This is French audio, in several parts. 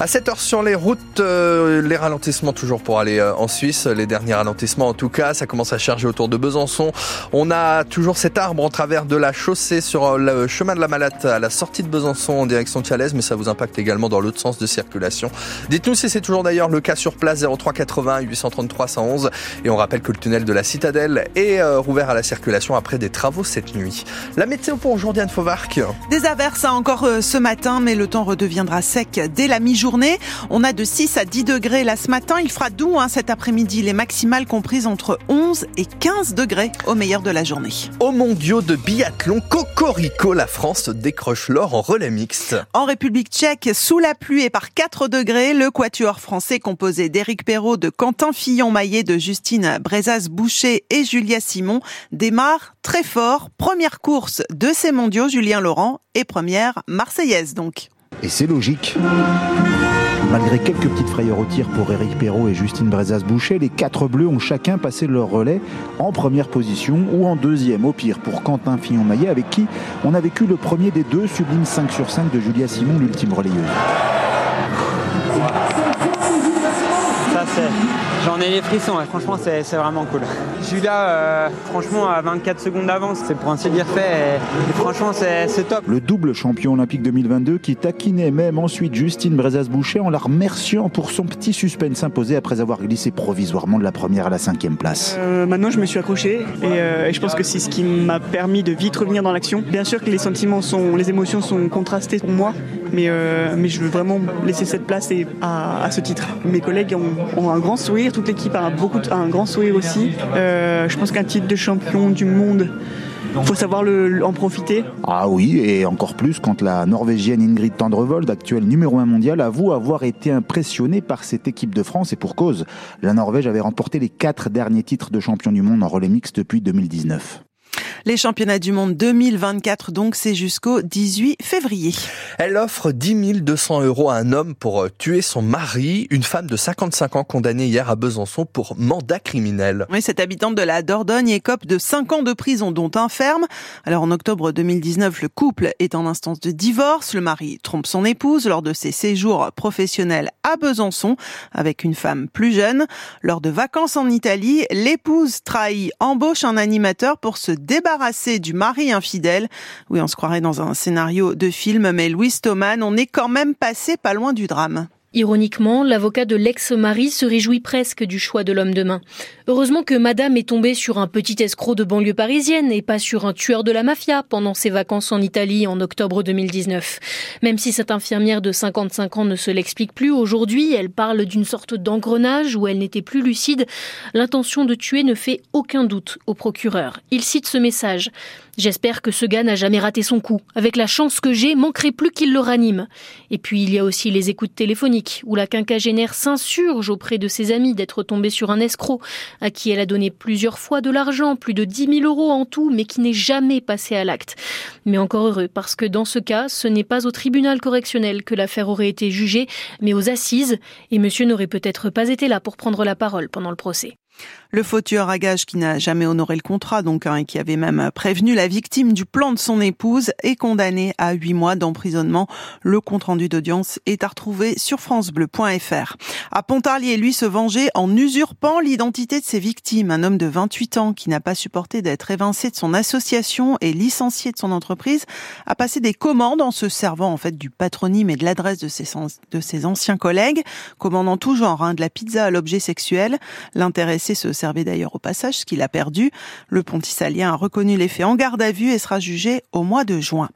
À cette heure sur les routes, euh, les ralentissements toujours pour aller euh, en Suisse. Les derniers ralentissements en tout cas, ça commence à charger autour de Besançon. On a toujours cet arbre en travers de la chaussée sur euh, le chemin de la Malate à la sortie de Besançon en direction de Chalès, mais ça vous impacte également dans l'autre sens de circulation. Dites-nous si c'est toujours d'ailleurs le cas sur place 03 80 833 111. Et on rappelle que le tunnel de la Citadelle est rouvert à la circulation après des travaux cette nuit. La météo pour aujourd'hui Anne Fauvarc. Des averses encore ce matin, mais le temps redeviendra sec dès la mi journée. On a de 6 à 10 degrés là ce matin. Il fera doux hein, cet après-midi. Les maximales comprises entre 11 et 15 degrés au meilleur de la journée. Au mondiaux de biathlon, Cocorico, la France décroche l'or en relais mixte. En République tchèque, sous la pluie et par 4 degrés, le quatuor français composé d'Éric Perrault, de Quentin Fillon-Maillet, de Justine Brezas-Boucher et Julia Simon démarre très fort. Première course de ces mondiaux, Julien Laurent, et première marseillaise donc. Et c'est logique. Malgré quelques petites frayeurs au tir pour Éric Perrault et Justine Brezas-Boucher, les quatre bleus ont chacun passé leur relais en première position ou en deuxième, au pire, pour Quentin Fillon-Maillet, avec qui on a vécu le premier des deux sublimes 5 sur 5 de Julia Simon, l'ultime relayeuse. Ça, c'est J'en ai les frissons, franchement c'est vraiment cool. Julia, euh, franchement à 24 secondes d'avance, c'est pour ainsi dire fait et, franchement c'est top. Le double champion olympique 2022 qui taquinait même ensuite Justine Brezas-Boucher en la remerciant pour son petit suspense imposé après avoir glissé provisoirement de la première à la cinquième place. Euh, maintenant je me suis accroché euh, et, je pense que c'est ce qui m'a permis de vite revenir dans l'action. Bien sûr que les sentiments sont, les émotions sont contrastées pour moi, mais, mais je veux vraiment laisser cette place à, ce titre. Mes collègues ont, un grand sourire toute l'équipe a beaucoup un grand sourire aussi. Euh, je pense qu'un titre de champion du monde, il faut savoir en profiter. Ah oui, et encore plus quand la Norvégienne Ingrid Tendrevold, actuelle numéro 1 mondial, avoue avoir été impressionnée par cette équipe de France et pour cause. La Norvège avait remporté les quatre derniers titres de champion du monde en relais mix depuis 2019. Les championnats du monde 2024, donc, c'est jusqu'au 18 février. Elle offre 10 200 euros à un homme pour euh, tuer son mari. Une femme de 55 ans condamnée hier à Besançon pour mandat criminel. Oui, cette habitante de la Dordogne écope de 5 ans de prison, dont un ferme. Alors, en octobre 2019, le couple est en instance de divorce. Le mari trompe son épouse lors de ses séjours professionnels à Besançon avec une femme plus jeune. Lors de vacances en Italie, l'épouse trahit, embauche un animateur pour se débarrasser du mari infidèle. Oui, on se croirait dans un scénario de film, mais Louis Thoman, on est quand même passé pas loin du drame. Ironiquement, l'avocat de l'ex-mari se réjouit presque du choix de l'homme de main. Heureusement que madame est tombée sur un petit escroc de banlieue parisienne et pas sur un tueur de la mafia pendant ses vacances en Italie en octobre 2019. Même si cette infirmière de 55 ans ne se l'explique plus aujourd'hui, elle parle d'une sorte d'engrenage où elle n'était plus lucide. L'intention de tuer ne fait aucun doute au procureur. Il cite ce message. J'espère que ce gars n'a jamais raté son coup. Avec la chance que j'ai, manquerait plus qu'il le ranime. Et puis il y a aussi les écoutes téléphoniques, où la quinquagénaire s'insurge auprès de ses amis d'être tombée sur un escroc, à qui elle a donné plusieurs fois de l'argent, plus de 10 000 euros en tout, mais qui n'est jamais passé à l'acte. Mais encore heureux, parce que dans ce cas, ce n'est pas au tribunal correctionnel que l'affaire aurait été jugée, mais aux assises, et monsieur n'aurait peut-être pas été là pour prendre la parole pendant le procès. Le faux à gage qui n'a jamais honoré le contrat, donc, hein, et qui avait même prévenu la victime du plan de son épouse, est condamné à huit mois d'emprisonnement. Le compte-rendu d'audience est à retrouver sur francebleu.fr. À Pontarlier, lui, se venger en usurpant l'identité de ses victimes. Un homme de 28 ans qui n'a pas supporté d'être évincé de son association et licencié de son entreprise a passé des commandes en se servant, en fait, du patronyme et de l'adresse de ses, de ses anciens collègues, commandant tout genre, hein, de la pizza à l'objet sexuel. L'intéressé se servait d'ailleurs au passage, ce qu'il a perdu. Le pontisalien a reconnu les faits en garde à vue et sera jugé au mois de juin.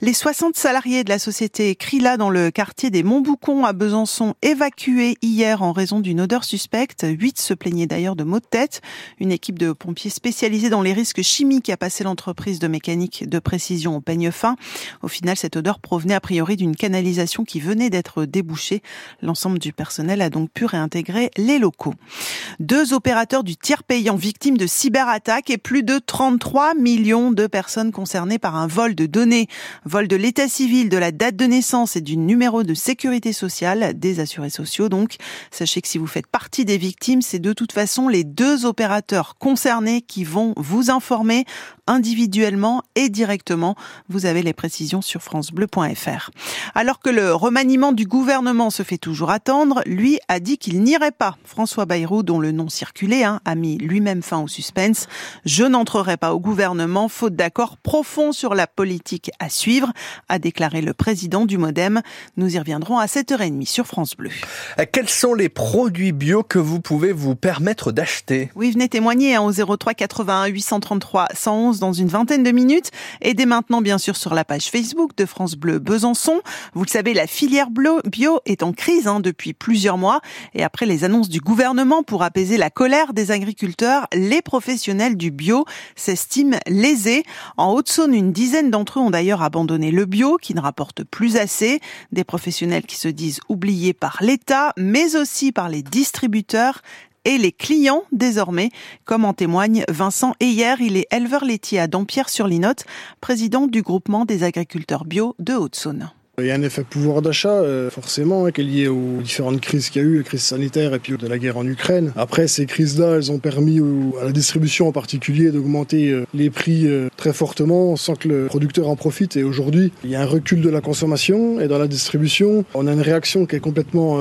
Les 60 salariés de la société Crila dans le quartier des Montboucons à Besançon évacués hier en raison d'une odeur suspecte. Huit se plaignaient d'ailleurs de maux de tête. Une équipe de pompiers spécialisés dans les risques chimiques a passé l'entreprise de mécanique de précision au peigne fin. Au final, cette odeur provenait a priori d'une canalisation qui venait d'être débouchée. L'ensemble du personnel a donc pu réintégrer les locaux. Deux opérateurs du tiers payant victimes de cyberattaques et plus de 33 millions de personnes concernées par un vol de données. Vol de l'état civil, de la date de naissance et du numéro de sécurité sociale des assurés sociaux. Donc, sachez que si vous faites partie des victimes, c'est de toute façon les deux opérateurs concernés qui vont vous informer individuellement et directement. Vous avez les précisions sur francebleu.fr. Alors que le remaniement du gouvernement se fait toujours attendre, lui a dit qu'il n'irait pas. François Bayrou, dont le nom hein, a mis lui-même fin au suspense. Je n'entrerai pas au gouvernement, faute d'accord profond sur la politique à suivre, a déclaré le président du Modem. Nous y reviendrons à 7h30 sur France Bleu. Quels sont les produits bio que vous pouvez vous permettre d'acheter? Oui, venez témoigner hein, au 03 81 833 111 dans une vingtaine de minutes et dès maintenant bien sûr sur la page Facebook de France Bleu Besançon. Vous le savez, la filière bio est en crise hein, depuis plusieurs mois et après les annonces du gouvernement pour apaiser la colère des agriculteurs, les professionnels du bio s'estiment lésés. En Haute-Saône, une dizaine d'entre eux ont d'ailleurs abandonné le bio qui ne rapporte plus assez. Des professionnels qui se disent oubliés par l'État mais aussi par les distributeurs et les clients désormais, comme en témoigne Vincent Heyer. Il est éleveur laitier à Dampierre-sur-Linotte, président du groupement des agriculteurs bio de Haute-Saône. Il y a un effet pouvoir d'achat, euh, forcément, hein, qui est lié aux différentes crises qu'il y a eu, la crise sanitaire et puis de la guerre en Ukraine. Après, ces crises-là, elles ont permis à la distribution en particulier d'augmenter euh, les prix euh, très fortement sans que le producteur en profite. Et aujourd'hui, il y a un recul de la consommation et dans la distribution, on a une réaction qui est complètement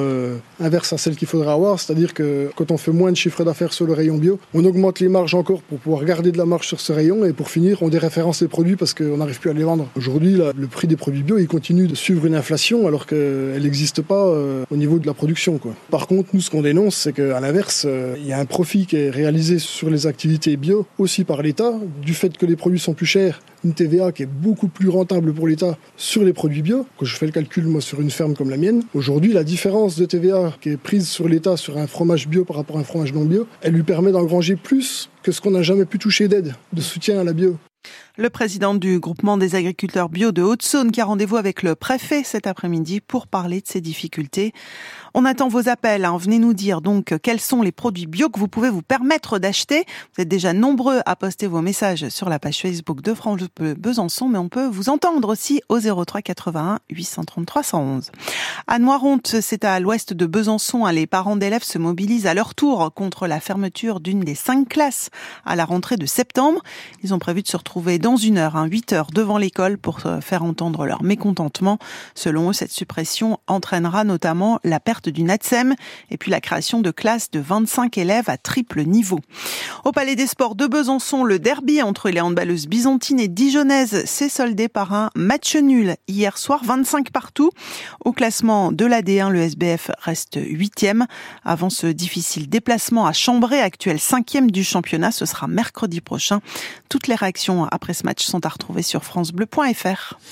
inverse à celle qu'il faudrait avoir. C'est-à-dire que quand on fait moins de chiffre d'affaires sur le rayon bio, on augmente les marges encore pour pouvoir garder de la marge sur ce rayon et pour finir, on déréférence les produits parce qu'on n'arrive plus à les vendre. Aujourd'hui, le prix des produits bio, il continue de suivre une inflation alors qu'elle n'existe pas euh, au niveau de la production. Par contre, nous, ce qu'on dénonce, c'est qu'à l'inverse, euh, il y a un profit qui est réalisé sur les activités bio aussi par l'État, du fait que les produits sont plus chers, une TVA qui est beaucoup plus rentable pour l'État sur les produits bio. Quand je fais le calcul, moi, sur une ferme comme la mienne, aujourd'hui, la différence de TVA qui est prise sur l'État sur un fromage bio par rapport à un fromage non bio, elle lui permet d'engranger plus que ce qu'on n'a jamais pu toucher d'aide, de soutien à la bio. Le président du groupement des agriculteurs bio de Haute-Saône qui a rendez-vous avec le préfet cet après-midi pour parler de ces difficultés. On attend vos appels. Hein. Venez nous dire donc quels sont les produits bio que vous pouvez vous permettre d'acheter. Vous êtes déjà nombreux à poster vos messages sur la page Facebook de France Besançon, mais on peut vous entendre aussi au 03 81 833 111. À Noironte, c'est à l'ouest de Besançon. Hein. Les parents d'élèves se mobilisent à leur tour contre la fermeture d'une des cinq classes à la rentrée de septembre. Ils ont prévu de se retrouver dans dans une heure, hein, 8 heures devant l'école pour faire entendre leur mécontentement. Selon eux, cette suppression entraînera notamment la perte du NATSEM et puis la création de classes de 25 élèves à triple niveau. Au Palais des Sports de Besançon, le derby entre les handballeuses byzantines et dijonnaises s'est soldé par un match nul hier soir, 25 partout. Au classement de l'AD1, le SBF reste huitième. Avant ce difficile déplacement à Chambray, actuel cinquième du championnat, ce sera mercredi prochain. Toutes les réactions après ce match sont à retrouver sur francebleu.fr.